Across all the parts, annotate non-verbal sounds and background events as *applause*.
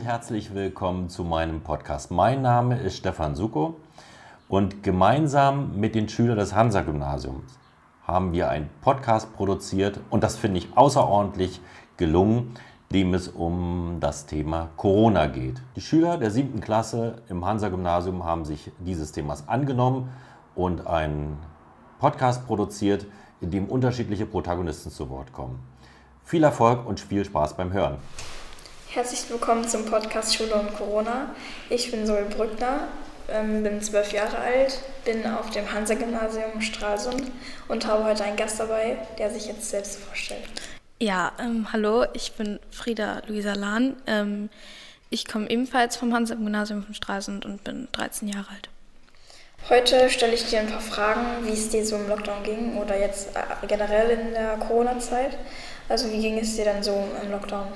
und herzlich willkommen zu meinem Podcast. Mein Name ist Stefan Suko und gemeinsam mit den Schülern des Hansa-Gymnasiums haben wir einen Podcast produziert und das finde ich außerordentlich gelungen, dem es um das Thema Corona geht. Die Schüler der siebten Klasse im Hansa-Gymnasium haben sich dieses Themas angenommen und einen Podcast produziert, in dem unterschiedliche Protagonisten zu Wort kommen. Viel Erfolg und viel Spaß beim Hören. Herzlich willkommen zum Podcast Schule und Corona. Ich bin Zoe Brückner, ähm, bin zwölf Jahre alt, bin auf dem Hansa-Gymnasium Stralsund und habe heute einen Gast dabei, der sich jetzt selbst vorstellt. Ja, ähm, hallo, ich bin Frieda Luisa Lahn. Ähm, ich komme ebenfalls vom Hansa-Gymnasium von Stralsund und bin 13 Jahre alt. Heute stelle ich dir ein paar Fragen, wie es dir so im Lockdown ging oder jetzt äh, generell in der Corona-Zeit. Also wie ging es dir dann so im Lockdown?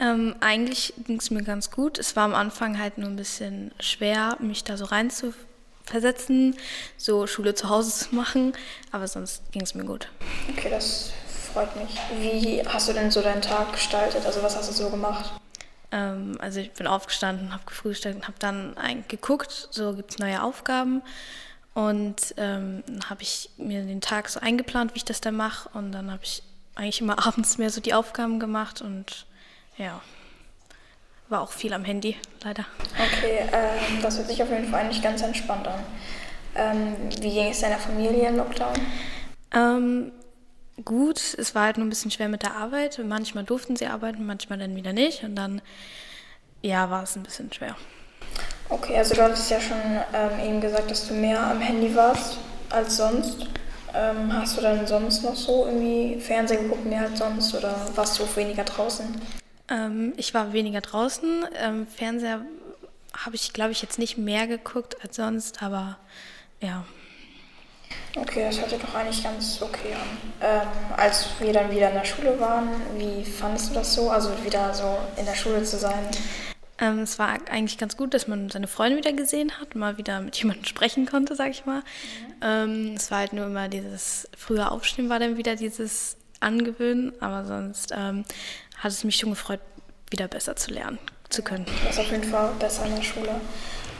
Ähm, eigentlich ging es mir ganz gut. Es war am Anfang halt nur ein bisschen schwer, mich da so rein zu versetzen, so Schule zu Hause *laughs* zu machen, aber sonst ging es mir gut. Okay, das freut mich. Wie hast du denn so deinen Tag gestaltet? Also was hast du so gemacht? Ähm, also ich bin aufgestanden, habe gefrühstückt und habe dann geguckt, so gibt es neue Aufgaben. Und ähm, dann habe ich mir den Tag so eingeplant, wie ich das dann mache. Und dann habe ich eigentlich immer *laughs* abends mehr so die Aufgaben gemacht und ja, war auch viel am Handy, leider. Okay, ähm, das hört sich auf jeden Fall eigentlich ganz entspannt an. Ähm, wie ging es deiner Familie im Lockdown? Ähm, gut, es war halt nur ein bisschen schwer mit der Arbeit. Manchmal durften sie arbeiten, manchmal dann wieder nicht. Und dann, ja, war es ein bisschen schwer. Okay, also du hattest ja schon ähm, eben gesagt, dass du mehr am Handy warst als sonst. Ähm, hast du dann sonst noch so irgendwie Fernsehen geguckt mehr als sonst oder warst du weniger draußen? Ähm, ich war weniger draußen. Ähm, Fernseher habe ich, glaube ich, jetzt nicht mehr geguckt als sonst, aber ja. Okay, das hört sich doch eigentlich ganz okay an. Ähm, als wir dann wieder in der Schule waren, wie fandest du das so, also wieder so in der Schule zu sein? Ähm, es war eigentlich ganz gut, dass man seine Freunde wieder gesehen hat, mal wieder mit *laughs* jemandem sprechen konnte, sag ich mal. Mhm. Ähm, es war halt nur immer dieses frühe Aufstehen war dann wieder dieses Angewöhnen, aber sonst ähm, hat es mich schon gefreut, wieder besser zu lernen zu können. Das ist auf jeden Fall besser in der Schule.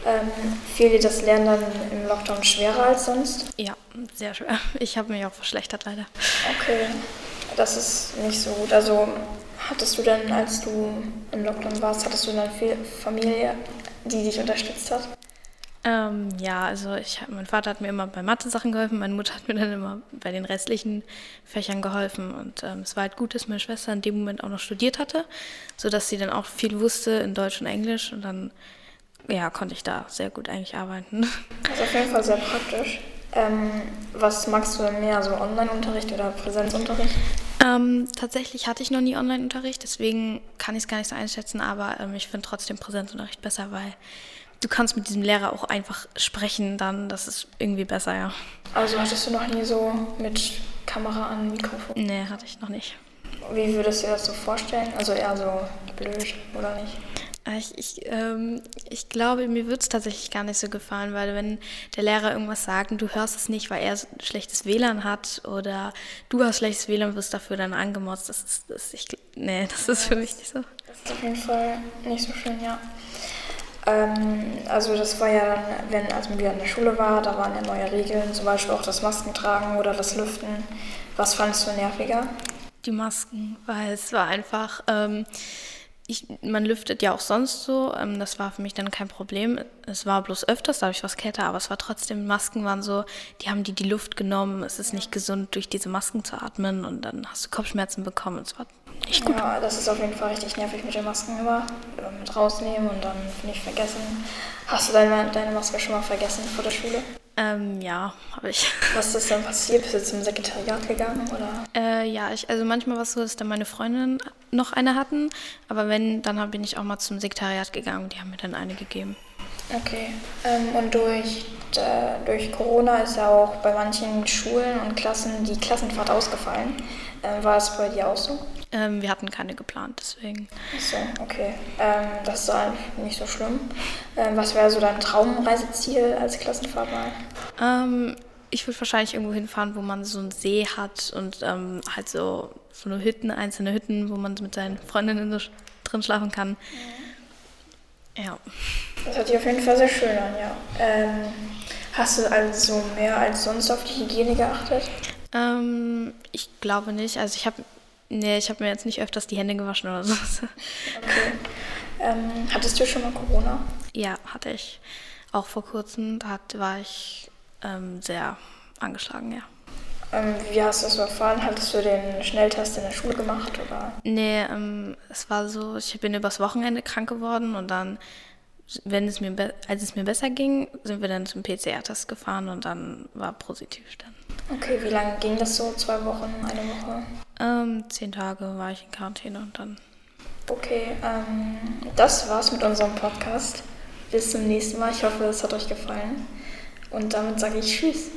Ähm, fiel dir das Lernen dann im Lockdown schwerer als sonst? Ja, sehr schwer. Ich habe mich auch verschlechtert leider. Okay, das ist nicht so gut. Also hattest du dann, als du im Lockdown warst, hattest du dann viel Familie, die dich unterstützt hat? Ähm, ja, also ich, mein Vater hat mir immer bei Mathe-Sachen geholfen, meine Mutter hat mir dann immer bei den restlichen Fächern geholfen. Und ähm, es war halt gut, dass meine Schwester in dem Moment auch noch studiert hatte, sodass sie dann auch viel wusste in Deutsch und Englisch. Und dann ja, konnte ich da sehr gut eigentlich arbeiten. *laughs* Das ist auf jeden Fall sehr praktisch. Ähm, was magst du denn mehr, so Online-Unterricht oder Präsenzunterricht? Ähm, tatsächlich hatte ich noch nie Online-Unterricht, deswegen kann ich es gar nicht so einschätzen, aber ähm, ich finde trotzdem Präsenzunterricht besser, weil du kannst mit diesem Lehrer auch einfach sprechen, dann das ist irgendwie besser, ja. Also hattest du noch nie so mit Kamera an Mikrofon? Nee, hatte ich noch nicht. Wie würdest du dir das so vorstellen? Also eher so blöd oder nicht? Äh, ich, ich, ähm, ich glaube, mir wird es tatsächlich gar nicht so gefallen, weil wenn der Lehrer irgendwas sagt und du hörst es nicht, weil er so schlechtes WLAN hat oder du hast schlechtes WLAN und wirst dafür dann angemotzt, das ist, das, ich, nee, das ist für mich nicht so. Das ist auf jeden Fall nicht so schön, ja. Ähm, also das war ja dann, wenn, als man wieder in der Schule war, da waren ja neue Regeln, zum Beispiel auch das Maskentragen oder das Lüften. Was fandest du nerviger? Die Masken, weil es war einfach, ähm, ich, man lüftet ja auch sonst so, ähm, das war für mich dann kein Problem. Es war bloß öfters, da habe ich was kälter, aber es war trotzdem, Masken waren so, die haben die die Luft genommen, es ist nicht gesund, durch diese Masken zu atmen und dann hast du Kopfschmerzen bekommen. Es war nicht gut. Ja, das ist auf jeden Fall richtig nervig mit den Masken immer. Mit rausnehmen und dann nicht vergessen. Hast du deine, deine Maske schon mal vergessen vor der Schule? Ähm, ja, habe ich. *laughs* Was ist denn passiert? Bist du zum Sekretariat gegangen oder? Äh, ja, ich, also manchmal war es so, dass dann meine Freundinnen noch eine hatten, aber wenn, dann bin ich auch mal zum Sekretariat gegangen und die haben mir dann eine gegeben. Okay. Ähm, und durch, äh, durch Corona ist ja auch bei manchen Schulen und Klassen die Klassenfahrt ausgefallen. Ähm, war es bei dir auch so? Ähm, wir hatten keine geplant, deswegen. Achso, okay. Ähm, das ist nicht so schlimm. Ähm, was wäre so dein Traumreiseziel als Klassenfahrt mal? Ähm, ich würde wahrscheinlich irgendwo hinfahren, wo man so einen See hat und ähm, halt so, so eine Hütten, einzelne Hütten, wo man mit seinen Freundinnen drin schlafen kann. Ja. Das hört sich auf jeden Fall sehr schön an, ja. Ähm, hast du also mehr als sonst auf die Hygiene geachtet? Ähm, ich glaube nicht. Also ich habe nee, ich habe mir jetzt nicht öfters die Hände gewaschen oder so. Okay. Ähm, hattest du schon mal Corona? Ja, hatte ich. Auch vor kurzem da hat, war ich ähm, sehr angeschlagen, ja. Ähm, wie hast du das erfahren? Hattest du den Schnelltest in der Schule gemacht? Oder? Nee, ähm, es war so, ich bin übers Wochenende krank geworden und dann, wenn es mir als es mir besser ging, sind wir dann zum PCR-Test gefahren und dann war positiv dann. Okay, wie lange ging das so? Zwei Wochen, eine Woche? Ähm, zehn Tage war ich in Quarantäne und dann. Okay, ähm, das war's mit unserem Podcast. Bis zum nächsten Mal. Ich hoffe, es hat euch gefallen. Und damit sage ich Tschüss.